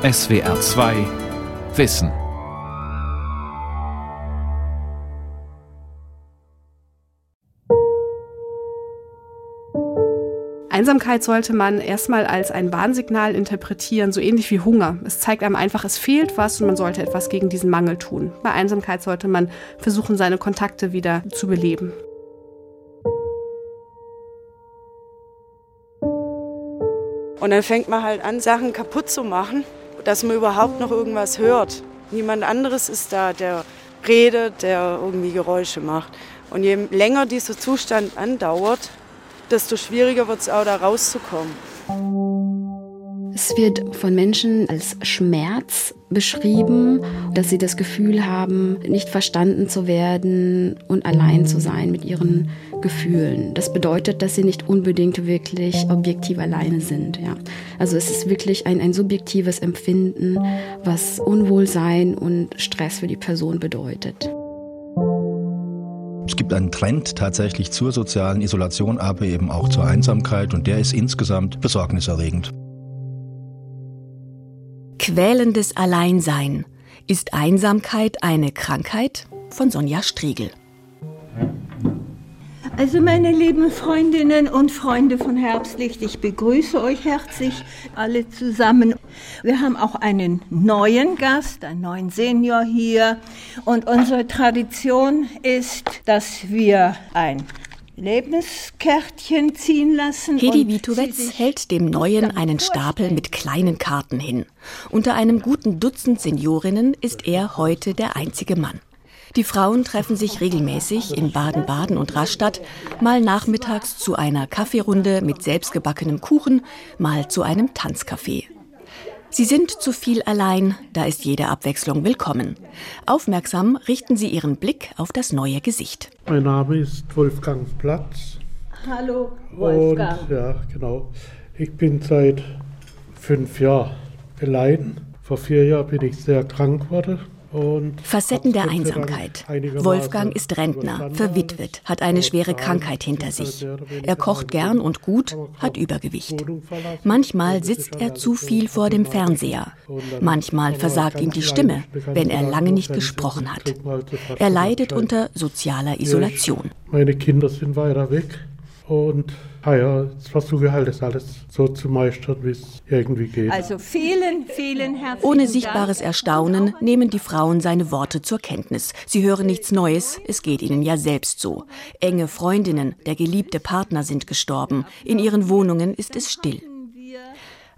SWR 2 Wissen. Einsamkeit sollte man erstmal als ein Warnsignal interpretieren, so ähnlich wie Hunger. Es zeigt einem einfach, es fehlt was und man sollte etwas gegen diesen Mangel tun. Bei Einsamkeit sollte man versuchen, seine Kontakte wieder zu beleben. Und dann fängt man halt an, Sachen kaputt zu machen, dass man überhaupt noch irgendwas hört. Niemand anderes ist da, der redet, der irgendwie Geräusche macht. Und je länger dieser Zustand andauert, desto schwieriger wird es auch da rauszukommen. Es wird von Menschen als Schmerz beschrieben, dass sie das Gefühl haben, nicht verstanden zu werden und allein zu sein mit ihren Gefühlen. Das bedeutet, dass sie nicht unbedingt wirklich objektiv alleine sind. Ja. Also es ist wirklich ein, ein subjektives Empfinden, was Unwohlsein und Stress für die Person bedeutet. Es gibt einen Trend tatsächlich zur sozialen Isolation, aber eben auch zur Einsamkeit und der ist insgesamt besorgniserregend. Quälendes Alleinsein. Ist Einsamkeit eine Krankheit? Von Sonja Striegel. Also meine lieben Freundinnen und Freunde von Herbstlicht, ich begrüße euch herzlich alle zusammen. Wir haben auch einen neuen Gast, einen neuen Senior hier. Und unsere Tradition ist, dass wir ein Lebenskärtchen ziehen lassen. Hedi Witowetz hält dem Neuen einen Stapel mit kleinen Karten hin. Unter einem guten Dutzend Seniorinnen ist er heute der einzige Mann. Die Frauen treffen sich regelmäßig in Baden-Baden und Rastatt, mal nachmittags zu einer Kaffeerunde mit selbstgebackenem Kuchen, mal zu einem Tanzcafé. Sie sind zu viel allein, da ist jede Abwechslung willkommen. Aufmerksam richten Sie Ihren Blick auf das neue Gesicht. Mein Name ist Wolfgang Platz. Hallo, Wolfgang. Und, ja, genau. Ich bin seit fünf Jahren allein. Vor vier Jahren bin ich sehr krank geworden Facetten der Einsamkeit. Wolfgang ist Rentner, verwitwet, hat eine schwere Krankheit hinter sich. Er kocht gern und gut, hat Übergewicht. Manchmal sitzt er zu viel vor dem Fernseher. Manchmal versagt ihm die Stimme, wenn er lange nicht gesprochen hat. Er leidet unter sozialer Isolation. Meine Kinder sind weiter weg und jetzt versuche halt das alles so zu meistern, wie es irgendwie geht. Also vielen, vielen herzlichen Ohne sichtbares Erstaunen nehmen die Frauen seine Worte zur Kenntnis. Sie hören nichts Neues, es geht ihnen ja selbst so. Enge Freundinnen, der geliebte Partner sind gestorben, in ihren Wohnungen ist es still.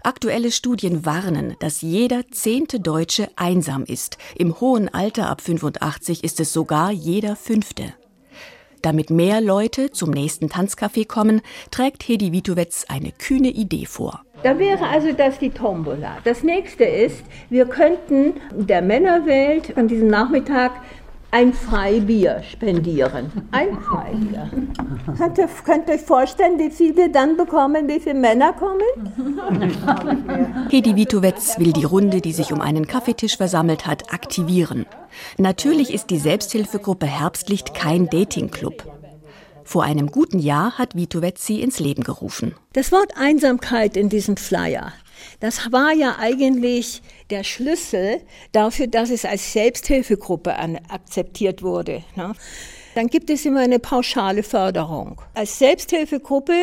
Aktuelle Studien warnen, dass jeder zehnte Deutsche einsam ist. Im hohen Alter ab 85 ist es sogar jeder fünfte. Damit mehr Leute zum nächsten Tanzcafé kommen, trägt Hedi Witowetz eine kühne Idee vor. Da wäre also das die Tombola. Das nächste ist, wir könnten der Männerwelt an diesem Nachmittag ein Freibier spendieren. Ein Freibier. Könnt ihr, könnt ihr euch vorstellen, wie viel wir dann bekommen, wie viele Männer kommen? Hedi Witowetz will die Runde, die sich um einen Kaffeetisch versammelt hat, aktivieren. Natürlich ist die Selbsthilfegruppe Herbstlicht kein Datingclub. Vor einem guten Jahr hat Witowetz sie ins Leben gerufen. Das Wort Einsamkeit in diesem Flyer das war ja eigentlich der Schlüssel dafür, dass es als Selbsthilfegruppe akzeptiert wurde. Ne? Dann gibt es immer eine pauschale Förderung. Als Selbsthilfegruppe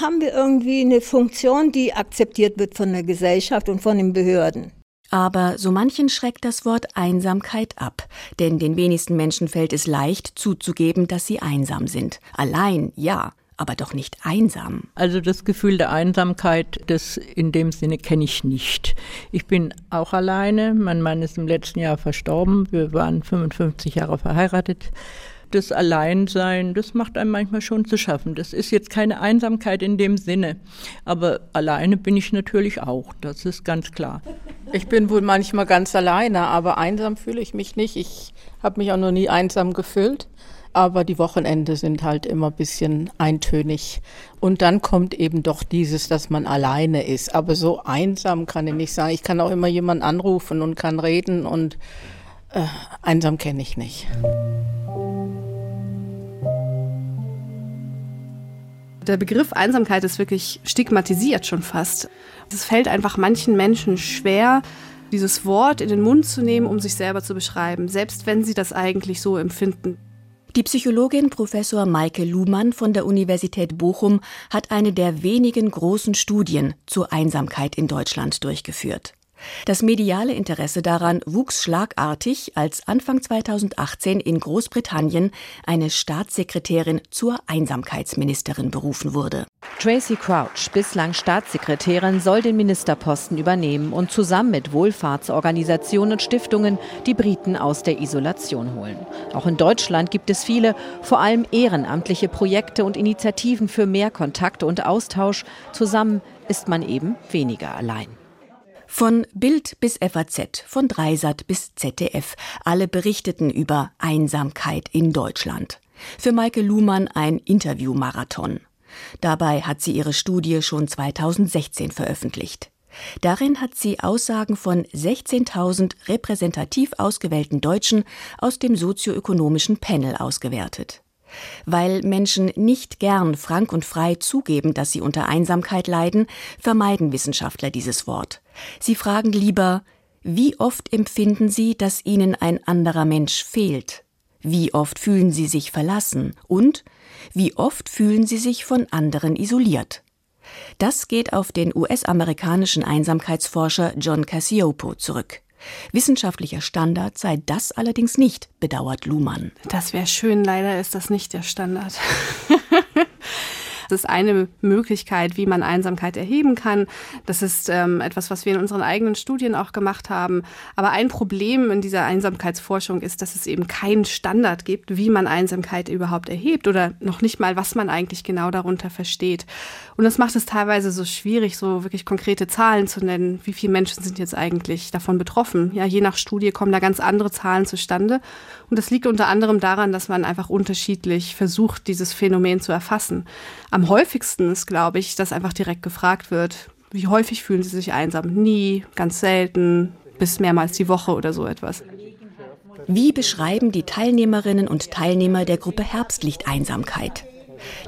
haben wir irgendwie eine Funktion, die akzeptiert wird von der Gesellschaft und von den Behörden. Aber so manchen schreckt das Wort Einsamkeit ab, denn den wenigsten Menschen fällt es leicht zuzugeben, dass sie einsam sind. Allein, ja, aber doch nicht einsam. Also das Gefühl der Einsamkeit, das in dem Sinne kenne ich nicht. Ich bin auch alleine. Mein Mann ist im letzten Jahr verstorben. Wir waren 55 Jahre verheiratet. Das Alleinsein, das macht einem manchmal schon zu schaffen. Das ist jetzt keine Einsamkeit in dem Sinne. Aber alleine bin ich natürlich auch. Das ist ganz klar. Ich bin wohl manchmal ganz alleine, aber einsam fühle ich mich nicht. Ich habe mich auch noch nie einsam gefühlt aber die Wochenende sind halt immer ein bisschen eintönig. Und dann kommt eben doch dieses, dass man alleine ist. Aber so einsam kann ich nicht sein. Ich kann auch immer jemanden anrufen und kann reden und äh, einsam kenne ich nicht. Der Begriff Einsamkeit ist wirklich stigmatisiert schon fast. Es fällt einfach manchen Menschen schwer, dieses Wort in den Mund zu nehmen, um sich selber zu beschreiben, selbst wenn sie das eigentlich so empfinden. Die Psychologin Professor Maike Luhmann von der Universität Bochum hat eine der wenigen großen Studien zur Einsamkeit in Deutschland durchgeführt. Das mediale Interesse daran wuchs schlagartig, als Anfang 2018 in Großbritannien eine Staatssekretärin zur Einsamkeitsministerin berufen wurde. Tracy Crouch, bislang Staatssekretärin, soll den Ministerposten übernehmen und zusammen mit Wohlfahrtsorganisationen und Stiftungen die Briten aus der Isolation holen. Auch in Deutschland gibt es viele, vor allem ehrenamtliche Projekte und Initiativen für mehr Kontakt und Austausch. Zusammen ist man eben weniger allein. Von Bild bis FAZ, von Dreisat bis ZDF, alle berichteten über Einsamkeit in Deutschland. Für Maike Luhmann ein Interviewmarathon. Dabei hat sie ihre Studie schon 2016 veröffentlicht. Darin hat sie Aussagen von 16.000 repräsentativ ausgewählten Deutschen aus dem sozioökonomischen Panel ausgewertet. Weil Menschen nicht gern frank und frei zugeben, dass sie unter Einsamkeit leiden, vermeiden Wissenschaftler dieses Wort. Sie fragen lieber, wie oft empfinden Sie, dass Ihnen ein anderer Mensch fehlt? Wie oft fühlen Sie sich verlassen? Und wie oft fühlen Sie sich von anderen isoliert? Das geht auf den US-amerikanischen Einsamkeitsforscher John Cassiopo zurück. Wissenschaftlicher Standard sei das allerdings nicht, bedauert Luhmann. Das wäre schön, leider ist das nicht der Standard. Das ist eine Möglichkeit, wie man Einsamkeit erheben kann. Das ist ähm, etwas, was wir in unseren eigenen Studien auch gemacht haben. Aber ein Problem in dieser Einsamkeitsforschung ist, dass es eben keinen Standard gibt, wie man Einsamkeit überhaupt erhebt oder noch nicht mal, was man eigentlich genau darunter versteht. Und das macht es teilweise so schwierig, so wirklich konkrete Zahlen zu nennen. Wie viele Menschen sind jetzt eigentlich davon betroffen? Ja, je nach Studie kommen da ganz andere Zahlen zustande. Und das liegt unter anderem daran, dass man einfach unterschiedlich versucht, dieses Phänomen zu erfassen. Am häufigsten ist, glaube ich, dass einfach direkt gefragt wird, wie häufig fühlen Sie sich einsam? Nie, ganz selten, bis mehrmals die Woche oder so etwas. Wie beschreiben die Teilnehmerinnen und Teilnehmer der Gruppe Herbstlicht Einsamkeit?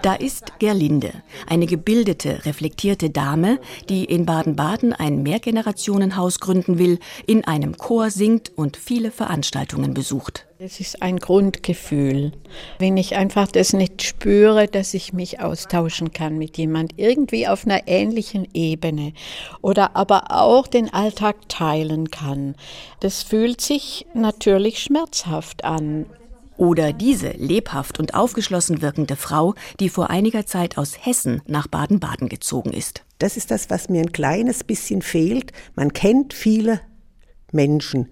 Da ist Gerlinde, eine gebildete, reflektierte Dame, die in Baden-Baden ein Mehrgenerationenhaus gründen will, in einem Chor singt und viele Veranstaltungen besucht. Es ist ein Grundgefühl. Wenn ich einfach das nicht spüre, dass ich mich austauschen kann mit jemand, irgendwie auf einer ähnlichen Ebene oder aber auch den Alltag teilen kann. Das fühlt sich natürlich schmerzhaft an. Oder diese lebhaft und aufgeschlossen wirkende Frau, die vor einiger Zeit aus Hessen nach Baden-Baden gezogen ist. Das ist das, was mir ein kleines bisschen fehlt. Man kennt viele Menschen,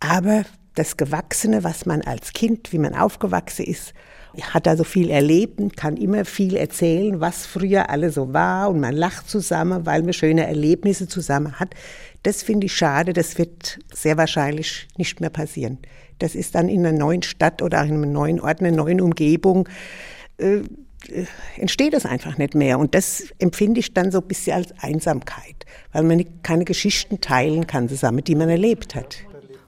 aber das Gewachsene, was man als Kind, wie man aufgewachsen ist, hat da so viel erlebt und kann immer viel erzählen, was früher alles so war und man lacht zusammen, weil man schöne Erlebnisse zusammen hat. Das finde ich schade, das wird sehr wahrscheinlich nicht mehr passieren. Das ist dann in einer neuen Stadt oder in einem neuen Ort, einer neuen Umgebung, äh, äh, entsteht das einfach nicht mehr. Und das empfinde ich dann so ein bisschen als Einsamkeit, weil man keine Geschichten teilen kann zusammen, die man erlebt hat.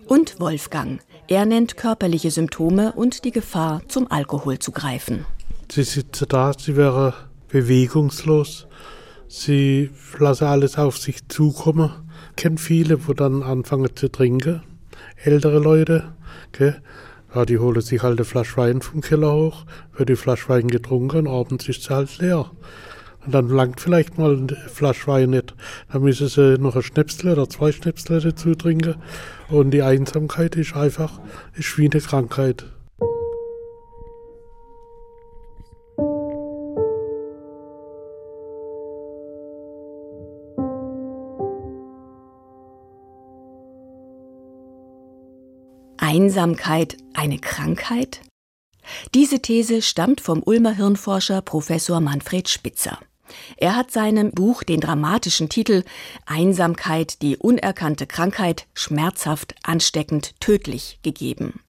Und Wolfgang. Er nennt körperliche Symptome und die Gefahr, zum Alkohol zu greifen. Sie sitzt da, sie wäre bewegungslos. Sie lassen alles auf sich zukommen. Ich kenne viele, wo dann anfangen zu trinken. Ältere Leute, Okay? Ja, die holen sich halt eine Flasche Wein vom Keller hoch, wird die Flasche Wein getrunken, abends ist sie halt leer. Und dann langt vielleicht mal eine Flasche Wein nicht. Dann müssen sie noch ein Schnäpsel oder zwei Schnäpsel dazu trinken. Und die Einsamkeit ist einfach, ist wie eine Krankheit. Einsamkeit eine Krankheit? Diese These stammt vom Ulmer Hirnforscher Professor Manfred Spitzer. Er hat seinem Buch den dramatischen Titel Einsamkeit, die unerkannte Krankheit, schmerzhaft, ansteckend, tödlich gegeben.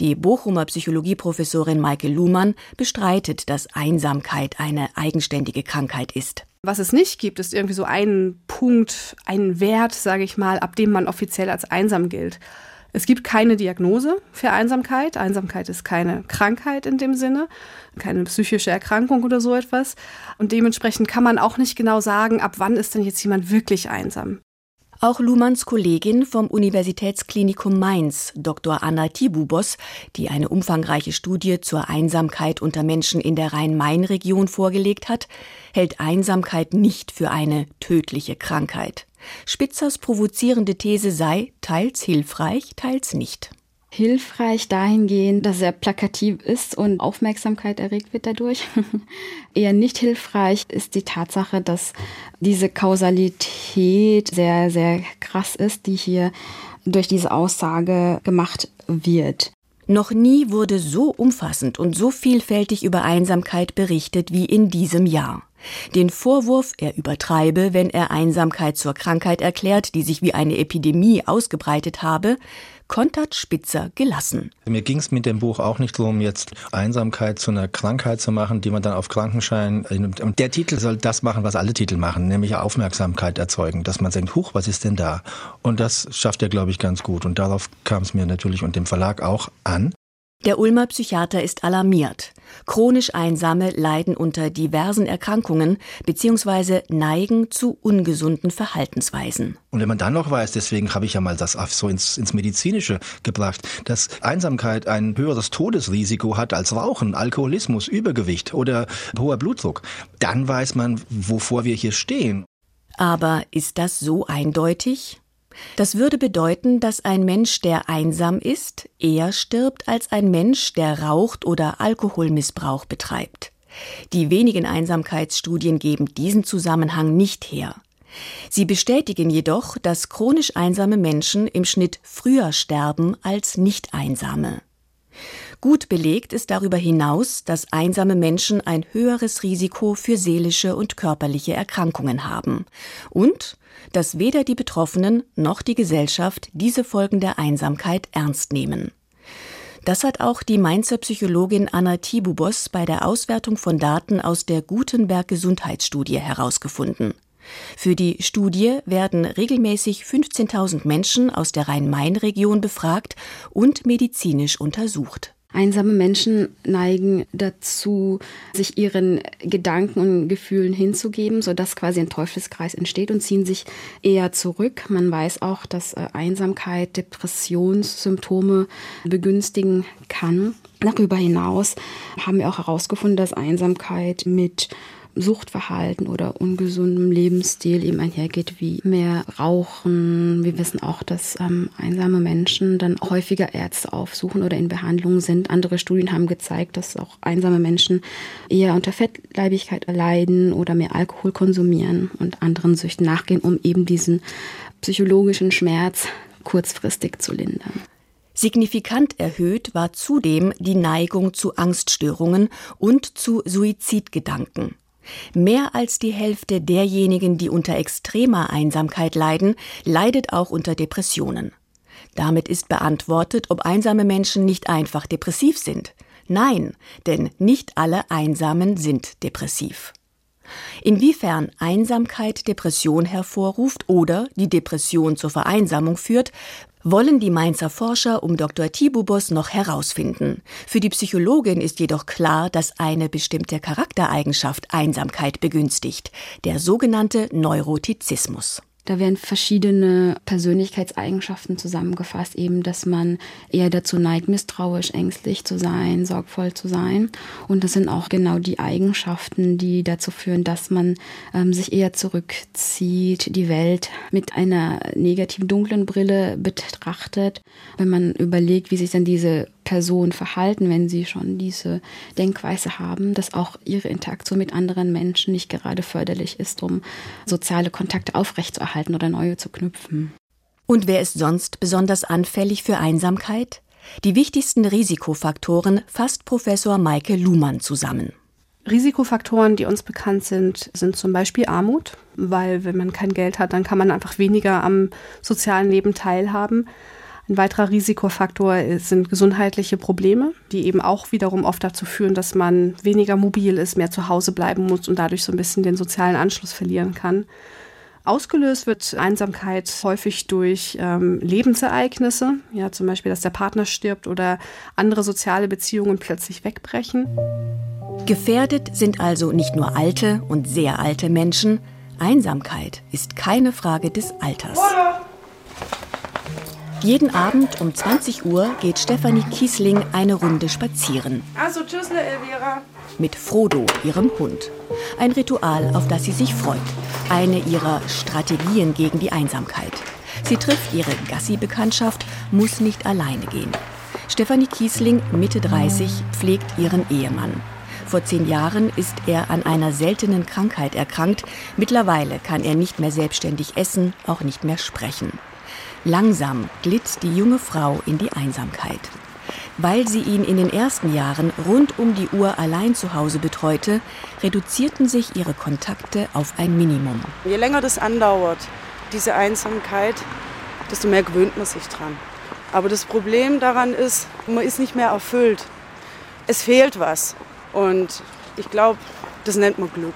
Die Bochumer Psychologieprofessorin Maike Luhmann bestreitet, dass Einsamkeit eine eigenständige Krankheit ist. Was es nicht gibt, ist irgendwie so ein Punkt, ein Wert, sage ich mal, ab dem man offiziell als einsam gilt. Es gibt keine Diagnose für Einsamkeit. Einsamkeit ist keine Krankheit in dem Sinne, keine psychische Erkrankung oder so etwas. Und dementsprechend kann man auch nicht genau sagen, ab wann ist denn jetzt jemand wirklich einsam. Auch Luhmanns Kollegin vom Universitätsklinikum Mainz, Dr. Anna Tibubos, die eine umfangreiche Studie zur Einsamkeit unter Menschen in der Rhein-Main-Region vorgelegt hat, hält Einsamkeit nicht für eine tödliche Krankheit. Spitzers provozierende These sei teils hilfreich, teils nicht hilfreich dahingehend, dass er plakativ ist und Aufmerksamkeit erregt wird dadurch. Eher nicht hilfreich ist die Tatsache, dass diese Kausalität sehr, sehr krass ist, die hier durch diese Aussage gemacht wird. Noch nie wurde so umfassend und so vielfältig über Einsamkeit berichtet wie in diesem Jahr. Den Vorwurf, er übertreibe, wenn er Einsamkeit zur Krankheit erklärt, die sich wie eine Epidemie ausgebreitet habe, kontert Spitzer gelassen. Mir ging es mit dem Buch auch nicht darum, jetzt Einsamkeit zu einer Krankheit zu machen, die man dann auf Krankenschein. Und der Titel soll das machen, was alle Titel machen, nämlich Aufmerksamkeit erzeugen, dass man denkt, huch, was ist denn da? Und das schafft er, glaube ich, ganz gut. Und darauf kam es mir natürlich und dem Verlag auch an. Der Ulmer Psychiater ist alarmiert. Chronisch Einsame leiden unter diversen Erkrankungen bzw. neigen zu ungesunden Verhaltensweisen. Und wenn man dann noch weiß, deswegen habe ich ja mal das so ins, ins Medizinische gebracht, dass Einsamkeit ein höheres Todesrisiko hat als Rauchen, Alkoholismus, Übergewicht oder hoher Blutdruck, dann weiß man, wovor wir hier stehen. Aber ist das so eindeutig? Das würde bedeuten, dass ein Mensch, der einsam ist, eher stirbt als ein Mensch, der raucht oder Alkoholmissbrauch betreibt. Die wenigen Einsamkeitsstudien geben diesen Zusammenhang nicht her. Sie bestätigen jedoch, dass chronisch einsame Menschen im Schnitt früher sterben als nicht einsame. Gut belegt ist darüber hinaus, dass einsame Menschen ein höheres Risiko für seelische und körperliche Erkrankungen haben und dass weder die Betroffenen noch die Gesellschaft diese Folgen der Einsamkeit ernst nehmen. Das hat auch die Mainzer Psychologin Anna Tibubos bei der Auswertung von Daten aus der Gutenberg Gesundheitsstudie herausgefunden. Für die Studie werden regelmäßig 15.000 Menschen aus der Rhein-Main-Region befragt und medizinisch untersucht. Einsame Menschen neigen dazu, sich ihren Gedanken und Gefühlen hinzugeben, sodass quasi ein Teufelskreis entsteht und ziehen sich eher zurück. Man weiß auch, dass äh, Einsamkeit Depressionssymptome begünstigen kann. Darüber hinaus haben wir auch herausgefunden, dass Einsamkeit mit Suchtverhalten oder ungesundem Lebensstil eben einhergeht, wie mehr Rauchen. Wir wissen auch, dass ähm, einsame Menschen dann häufiger Ärzte aufsuchen oder in Behandlung sind. Andere Studien haben gezeigt, dass auch einsame Menschen eher unter Fettleibigkeit leiden oder mehr Alkohol konsumieren und anderen Süchten nachgehen, um eben diesen psychologischen Schmerz kurzfristig zu lindern. Signifikant erhöht war zudem die Neigung zu Angststörungen und zu Suizidgedanken. Mehr als die Hälfte derjenigen, die unter extremer Einsamkeit leiden, leidet auch unter Depressionen. Damit ist beantwortet, ob einsame Menschen nicht einfach depressiv sind. Nein, denn nicht alle Einsamen sind depressiv. Inwiefern Einsamkeit Depression hervorruft oder die Depression zur Vereinsamung führt, wollen die Mainzer Forscher um Dr. Tibubos noch herausfinden. Für die Psychologin ist jedoch klar, dass eine bestimmte Charaktereigenschaft Einsamkeit begünstigt, der sogenannte Neurotizismus. Da werden verschiedene Persönlichkeitseigenschaften zusammengefasst, eben, dass man eher dazu neigt, misstrauisch, ängstlich zu sein, sorgvoll zu sein. Und das sind auch genau die Eigenschaften, die dazu führen, dass man ähm, sich eher zurückzieht, die Welt mit einer negativen, dunklen Brille betrachtet. Wenn man überlegt, wie sich dann diese Person verhalten, wenn sie schon diese Denkweise haben, dass auch ihre Interaktion mit anderen Menschen nicht gerade förderlich ist, um soziale Kontakte aufrechtzuerhalten oder neue zu knüpfen. Und wer ist sonst besonders anfällig für Einsamkeit? Die wichtigsten Risikofaktoren fasst Professor Maike Luhmann zusammen. Risikofaktoren, die uns bekannt sind, sind zum Beispiel Armut, weil wenn man kein Geld hat, dann kann man einfach weniger am sozialen Leben teilhaben. Ein weiterer Risikofaktor sind gesundheitliche Probleme, die eben auch wiederum oft dazu führen, dass man weniger mobil ist, mehr zu Hause bleiben muss und dadurch so ein bisschen den sozialen Anschluss verlieren kann. Ausgelöst wird Einsamkeit häufig durch ähm, Lebensereignisse, ja zum Beispiel, dass der Partner stirbt oder andere soziale Beziehungen plötzlich wegbrechen. Gefährdet sind also nicht nur alte und sehr alte Menschen, Einsamkeit ist keine Frage des Alters. Jeden Abend um 20 Uhr geht Stefanie Kiesling eine Runde spazieren. Also tschüssle, Elvira. Mit Frodo, ihrem Hund. Ein Ritual, auf das sie sich freut. Eine ihrer Strategien gegen die Einsamkeit. Sie trifft ihre Gassi-Bekanntschaft, muss nicht alleine gehen. Stefanie Kiesling, Mitte 30, pflegt ihren Ehemann. Vor zehn Jahren ist er an einer seltenen Krankheit erkrankt. Mittlerweile kann er nicht mehr selbstständig essen, auch nicht mehr sprechen. Langsam glitt die junge Frau in die Einsamkeit. Weil sie ihn in den ersten Jahren rund um die Uhr allein zu Hause betreute, reduzierten sich ihre Kontakte auf ein Minimum. Je länger das andauert, diese Einsamkeit, desto mehr gewöhnt man sich dran. Aber das Problem daran ist, man ist nicht mehr erfüllt. Es fehlt was. Und ich glaube, das nennt man Glück.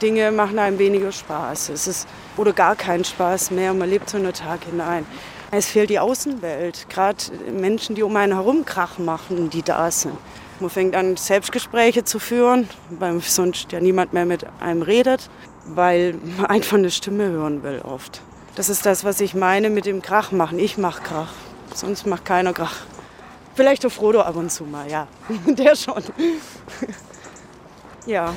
Dinge machen einem weniger Spaß. Es ist oder gar keinen Spaß mehr. Man lebt so einen Tag hinein. Es fehlt die Außenwelt, gerade Menschen, die um einen herum Krach machen, die da sind. Man fängt an, Selbstgespräche zu führen, weil sonst ja niemand mehr mit einem redet, weil man einfach eine Stimme hören will oft. Das ist das, was ich meine mit dem Krach machen. Ich mache Krach, sonst macht keiner Krach. Vielleicht der Frodo ab und zu mal, ja. Der schon. ja.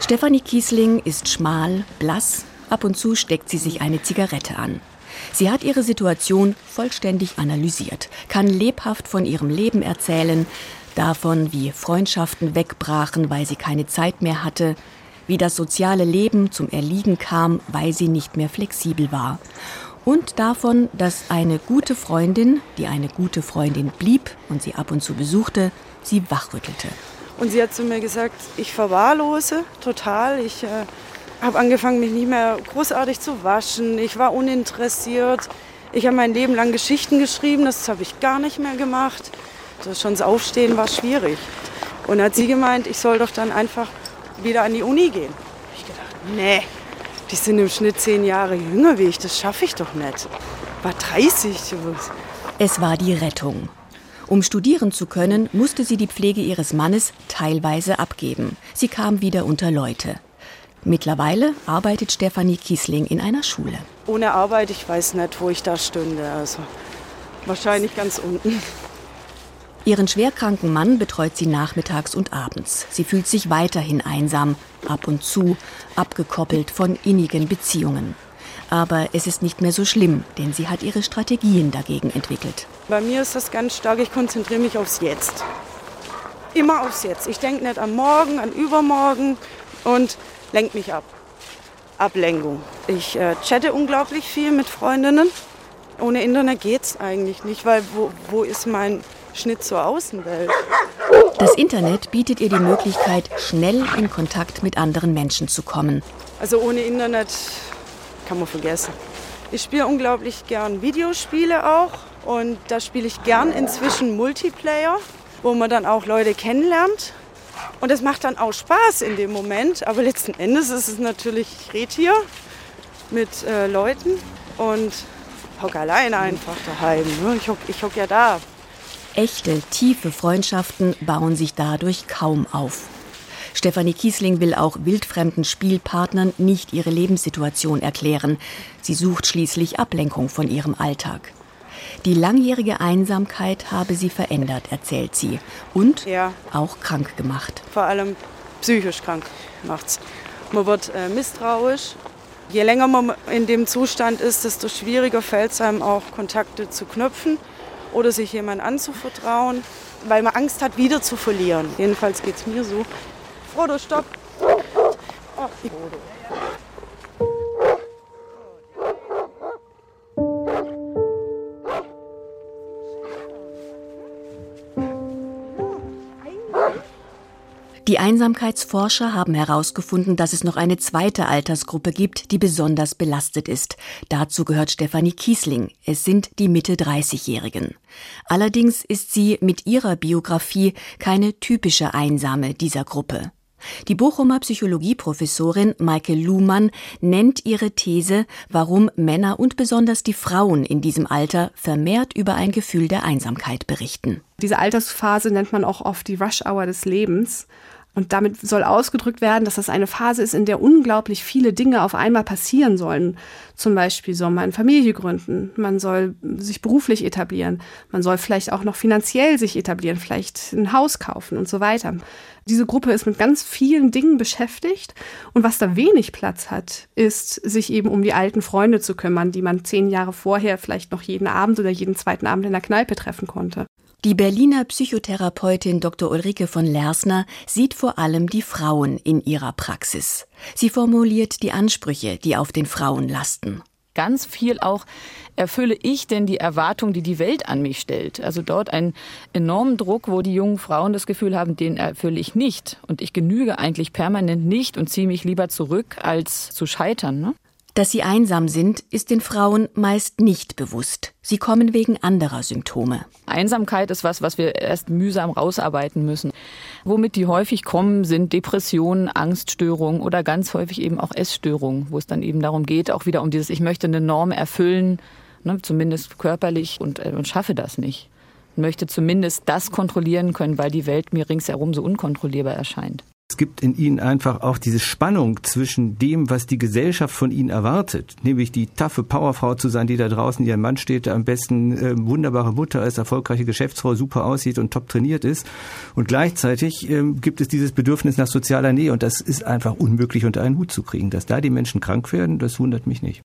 Stefanie Kiesling ist schmal, blass, ab und zu steckt sie sich eine Zigarette an. Sie hat ihre Situation vollständig analysiert, kann lebhaft von ihrem Leben erzählen, davon, wie Freundschaften wegbrachen, weil sie keine Zeit mehr hatte, wie das soziale Leben zum Erliegen kam, weil sie nicht mehr flexibel war. Und davon, dass eine gute Freundin, die eine gute Freundin blieb und sie ab und zu besuchte, sie wachrüttelte. Und sie hat zu mir gesagt, ich verwahrlose total. Ich äh, habe angefangen, mich nicht mehr großartig zu waschen. Ich war uninteressiert. Ich habe mein Leben lang Geschichten geschrieben, das habe ich gar nicht mehr gemacht. Das schon das Aufstehen war schwierig. Und hat sie gemeint, ich soll doch dann einfach wieder an die Uni gehen. Ich gedacht, nee, die sind im Schnitt zehn Jahre jünger wie ich, das schaffe ich doch nicht. War 30. Es war die Rettung. Um studieren zu können, musste sie die Pflege ihres Mannes teilweise abgeben. Sie kam wieder unter Leute. Mittlerweile arbeitet Stefanie Kiesling in einer Schule. Ohne Arbeit, ich weiß nicht, wo ich da stünde. Also wahrscheinlich ganz unten. Ihren schwerkranken Mann betreut sie nachmittags und abends. Sie fühlt sich weiterhin einsam, ab und zu, abgekoppelt von innigen Beziehungen. Aber es ist nicht mehr so schlimm, denn sie hat ihre Strategien dagegen entwickelt. Bei mir ist das ganz stark, ich konzentriere mich aufs Jetzt. Immer aufs Jetzt. Ich denke nicht an morgen, an übermorgen und lenke mich ab. Ablenkung. Ich äh, chatte unglaublich viel mit Freundinnen. Ohne Internet geht es eigentlich nicht, weil wo, wo ist mein Schnitt zur Außenwelt. Das Internet bietet ihr die Möglichkeit, schnell in Kontakt mit anderen Menschen zu kommen. Also ohne Internet kann man vergessen. Ich spiele unglaublich gern Videospiele auch und da spiele ich gern inzwischen Multiplayer, wo man dann auch Leute kennenlernt. Und das macht dann auch Spaß in dem Moment, aber letzten Endes ist es natürlich, ich rede hier mit äh, Leuten und hocke alleine einfach daheim. Ne? Ich hocke ich hock ja da Echte, tiefe Freundschaften bauen sich dadurch kaum auf. Stefanie Kiesling will auch wildfremden Spielpartnern nicht ihre Lebenssituation erklären. Sie sucht schließlich Ablenkung von ihrem Alltag. Die langjährige Einsamkeit habe sie verändert, erzählt sie. Und ja. auch krank gemacht. Vor allem psychisch krank macht's. Man wird äh, misstrauisch. Je länger man in dem Zustand ist, desto schwieriger fällt es einem auch, Kontakte zu knüpfen oder sich jemand anzuvertrauen, weil man Angst hat, wieder zu verlieren. Jedenfalls geht es mir so. Frodo, stopp! Oh, Frodo. Die Einsamkeitsforscher haben herausgefunden, dass es noch eine zweite Altersgruppe gibt, die besonders belastet ist. Dazu gehört Stefanie Kiesling. Es sind die Mitte-30-Jährigen. Allerdings ist sie mit ihrer Biografie keine typische Einsame dieser Gruppe. Die Bochumer Psychologieprofessorin Maike Luhmann nennt ihre These, warum Männer und besonders die Frauen in diesem Alter vermehrt über ein Gefühl der Einsamkeit berichten. Diese Altersphase nennt man auch oft die Rush Hour des Lebens. Und damit soll ausgedrückt werden, dass das eine Phase ist, in der unglaublich viele Dinge auf einmal passieren sollen. Zum Beispiel soll man Familie gründen, man soll sich beruflich etablieren, man soll vielleicht auch noch finanziell sich etablieren, vielleicht ein Haus kaufen und so weiter. Diese Gruppe ist mit ganz vielen Dingen beschäftigt und was da wenig Platz hat, ist, sich eben um die alten Freunde zu kümmern, die man zehn Jahre vorher vielleicht noch jeden Abend oder jeden zweiten Abend in der Kneipe treffen konnte. Die Berliner Psychotherapeutin Dr. Ulrike von Lersner sieht vor allem die Frauen in ihrer Praxis. Sie formuliert die Ansprüche, die auf den Frauen lasten. Ganz viel auch, erfülle ich denn die Erwartung, die die Welt an mich stellt? Also dort einen enormen Druck, wo die jungen Frauen das Gefühl haben, den erfülle ich nicht. Und ich genüge eigentlich permanent nicht und ziehe mich lieber zurück, als zu scheitern. Ne? Dass sie einsam sind, ist den Frauen meist nicht bewusst. Sie kommen wegen anderer Symptome. Einsamkeit ist was, was wir erst mühsam rausarbeiten müssen. Womit die häufig kommen, sind Depressionen, Angststörungen oder ganz häufig eben auch Essstörungen, wo es dann eben darum geht, auch wieder um dieses, ich möchte eine Norm erfüllen, ne, zumindest körperlich und, äh, und schaffe das nicht. Ich möchte zumindest das kontrollieren können, weil die Welt mir ringsherum so unkontrollierbar erscheint. Es gibt in ihnen einfach auch diese Spannung zwischen dem, was die Gesellschaft von ihnen erwartet, nämlich die taffe Powerfrau zu sein, die da draußen ihr Mann steht, der am besten äh, wunderbare Mutter ist, erfolgreiche Geschäftsfrau, super aussieht und top trainiert ist. Und gleichzeitig äh, gibt es dieses Bedürfnis nach sozialer Nähe und das ist einfach unmöglich unter einen Hut zu kriegen. Dass da die Menschen krank werden, das wundert mich nicht.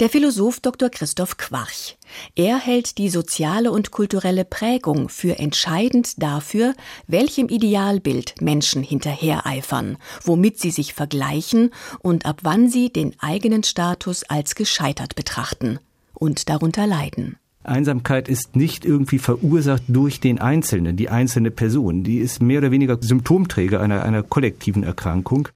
Der Philosoph Dr. Christoph Quarch. Er hält die soziale und kulturelle Prägung für entscheidend dafür, welchem Idealbild Menschen hinterhereifern, womit sie sich vergleichen und ab wann sie den eigenen Status als gescheitert betrachten und darunter leiden. Einsamkeit ist nicht irgendwie verursacht durch den Einzelnen, die einzelne Person. Die ist mehr oder weniger Symptomträger einer, einer kollektiven Erkrankung.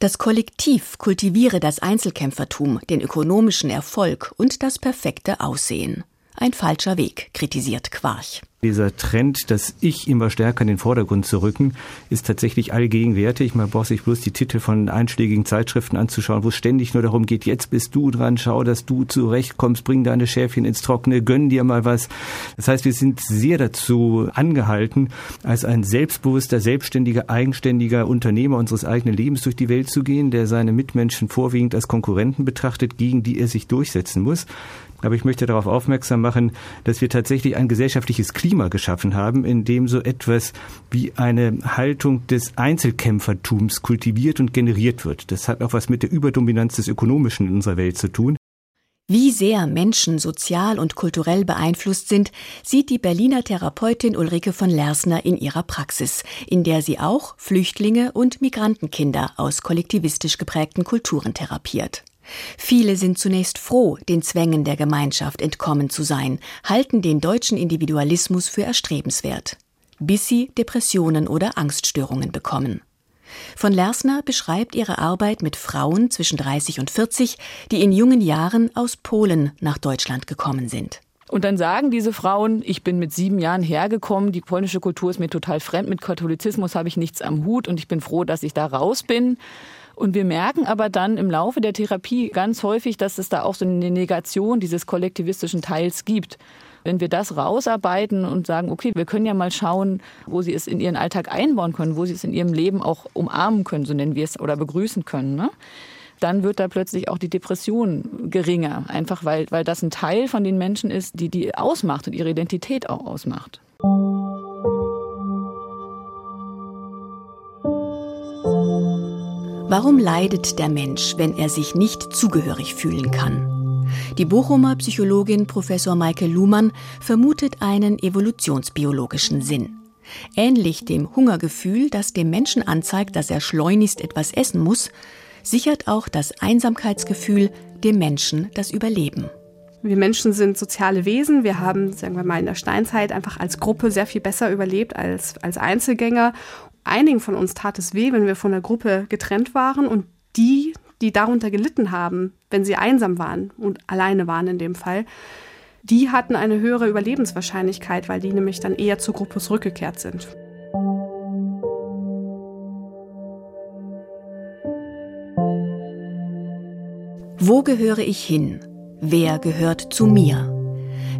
Das Kollektiv kultiviere das Einzelkämpfertum, den ökonomischen Erfolg und das perfekte Aussehen. Ein falscher Weg, kritisiert Quarch. Dieser Trend, das Ich immer stärker in den Vordergrund zu rücken, ist tatsächlich allgegenwärtig. Man braucht sich bloß die Titel von einschlägigen Zeitschriften anzuschauen, wo es ständig nur darum geht, jetzt bist du dran, schau, dass du zurechtkommst, bring deine Schäfchen ins Trockene, gönn dir mal was. Das heißt, wir sind sehr dazu angehalten, als ein selbstbewusster, selbstständiger, eigenständiger Unternehmer unseres eigenen Lebens durch die Welt zu gehen, der seine Mitmenschen vorwiegend als Konkurrenten betrachtet, gegen die er sich durchsetzen muss. Aber ich möchte darauf aufmerksam machen, dass wir tatsächlich ein gesellschaftliches Klima geschaffen haben, in dem so etwas wie eine Haltung des Einzelkämpfertums kultiviert und generiert wird. Das hat auch was mit der Überdominanz des Ökonomischen in unserer Welt zu tun. Wie sehr Menschen sozial und kulturell beeinflusst sind, sieht die Berliner Therapeutin Ulrike von Lersner in ihrer Praxis, in der sie auch Flüchtlinge und Migrantenkinder aus kollektivistisch geprägten Kulturen therapiert. Viele sind zunächst froh, den Zwängen der Gemeinschaft entkommen zu sein, halten den deutschen Individualismus für erstrebenswert, bis sie Depressionen oder Angststörungen bekommen. Von Lersner beschreibt ihre Arbeit mit Frauen zwischen 30 und 40, die in jungen Jahren aus Polen nach Deutschland gekommen sind. Und dann sagen diese Frauen, ich bin mit sieben Jahren hergekommen, die polnische Kultur ist mir total fremd, mit Katholizismus habe ich nichts am Hut und ich bin froh, dass ich da raus bin. Und wir merken aber dann im Laufe der Therapie ganz häufig, dass es da auch so eine Negation dieses kollektivistischen Teils gibt. Wenn wir das rausarbeiten und sagen, okay, wir können ja mal schauen, wo sie es in ihren Alltag einbauen können, wo sie es in ihrem Leben auch umarmen können, so nennen wir es, oder begrüßen können, ne? dann wird da plötzlich auch die Depression geringer. Einfach weil, weil das ein Teil von den Menschen ist, die die ausmacht und ihre Identität auch ausmacht. Warum leidet der Mensch, wenn er sich nicht zugehörig fühlen kann? Die Bochumer Psychologin Professor Maike Luhmann vermutet einen evolutionsbiologischen Sinn. Ähnlich dem Hungergefühl, das dem Menschen anzeigt, dass er schleunigst etwas essen muss, sichert auch das Einsamkeitsgefühl dem Menschen das Überleben. Wir Menschen sind soziale Wesen. Wir haben, sagen wir mal, in der Steinzeit einfach als Gruppe sehr viel besser überlebt als, als Einzelgänger einigen von uns tat es weh, wenn wir von der Gruppe getrennt waren und die, die darunter gelitten haben, wenn sie einsam waren und alleine waren in dem Fall, die hatten eine höhere Überlebenswahrscheinlichkeit, weil die nämlich dann eher zur Gruppe zurückgekehrt sind. Wo gehöre ich hin? Wer gehört zu mir?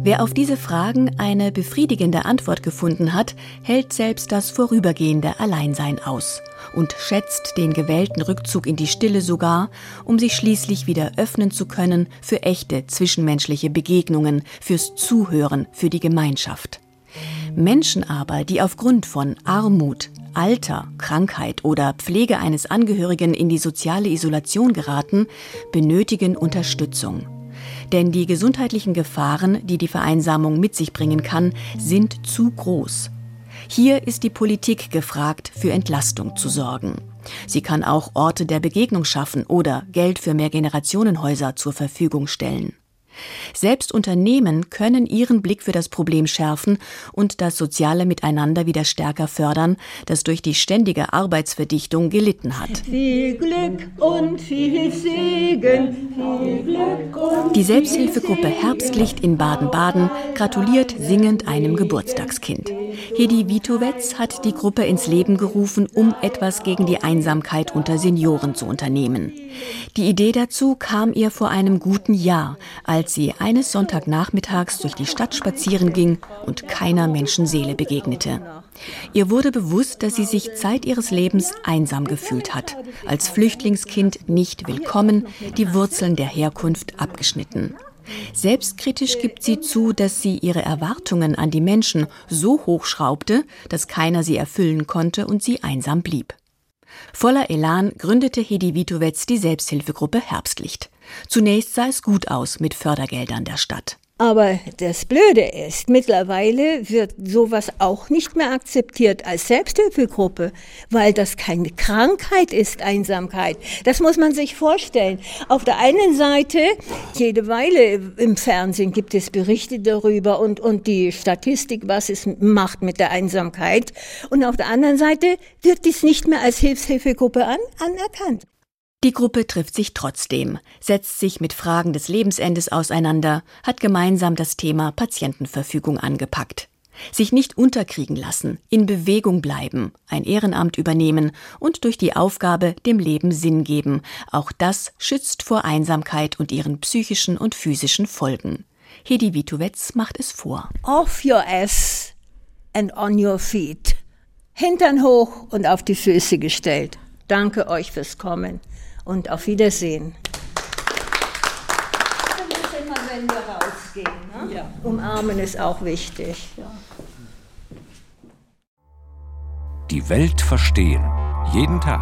Wer auf diese Fragen eine befriedigende Antwort gefunden hat, hält selbst das vorübergehende Alleinsein aus und schätzt den gewählten Rückzug in die Stille sogar, um sich schließlich wieder öffnen zu können für echte zwischenmenschliche Begegnungen, fürs Zuhören, für die Gemeinschaft. Menschen aber, die aufgrund von Armut, Alter, Krankheit oder Pflege eines Angehörigen in die soziale Isolation geraten, benötigen Unterstützung. Denn die gesundheitlichen Gefahren, die die Vereinsamung mit sich bringen kann, sind zu groß. Hier ist die Politik gefragt, für Entlastung zu sorgen. Sie kann auch Orte der Begegnung schaffen oder Geld für Mehrgenerationenhäuser zur Verfügung stellen. Selbst Unternehmen können ihren Blick für das Problem schärfen und das soziale Miteinander wieder stärker fördern, das durch die ständige Arbeitsverdichtung gelitten hat. Viel Glück und viel Segen, viel Glück und Die Selbsthilfegruppe Herbstlicht in Baden-Baden gratuliert singend einem Geburtstagskind. Hedi Vitowetz hat die Gruppe ins Leben gerufen, um etwas gegen die Einsamkeit unter Senioren zu unternehmen. Die Idee dazu kam ihr vor einem guten Jahr, als sie eines Sonntagnachmittags durch die Stadt spazieren ging und keiner Menschenseele begegnete. Ihr wurde bewusst, dass sie sich Zeit ihres Lebens einsam gefühlt hat, als Flüchtlingskind nicht willkommen, die Wurzeln der Herkunft abgeschnitten. Selbstkritisch gibt sie zu, dass sie ihre Erwartungen an die Menschen so hoch schraubte, dass keiner sie erfüllen konnte und sie einsam blieb. Voller Elan gründete Hedi Vitowetz die Selbsthilfegruppe Herbstlicht. Zunächst sah es gut aus mit Fördergeldern der Stadt. Aber das Blöde ist, mittlerweile wird sowas auch nicht mehr akzeptiert als Selbsthilfegruppe, weil das keine Krankheit ist, Einsamkeit. Das muss man sich vorstellen. Auf der einen Seite, jede Weile im Fernsehen gibt es Berichte darüber und, und die Statistik, was es macht mit der Einsamkeit. Und auf der anderen Seite wird dies nicht mehr als Hilfshilfegruppe an, anerkannt. Die Gruppe trifft sich trotzdem, setzt sich mit Fragen des Lebensendes auseinander, hat gemeinsam das Thema Patientenverfügung angepackt. Sich nicht unterkriegen lassen, in Bewegung bleiben, ein Ehrenamt übernehmen und durch die Aufgabe dem Leben Sinn geben. Auch das schützt vor Einsamkeit und ihren psychischen und physischen Folgen. Hedi Vitowetz macht es vor. Off your ass and on your feet. Hintern hoch und auf die Füße gestellt. Danke euch fürs Kommen und auf Wiedersehen. Immer wenn wir rausgehen. Ne? Ja. Umarmen ist auch wichtig. Ja. Die Welt verstehen. Jeden Tag.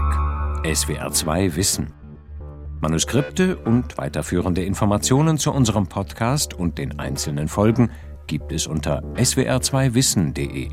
SWR2 Wissen. Manuskripte und weiterführende Informationen zu unserem Podcast und den einzelnen Folgen gibt es unter swr2wissen.de.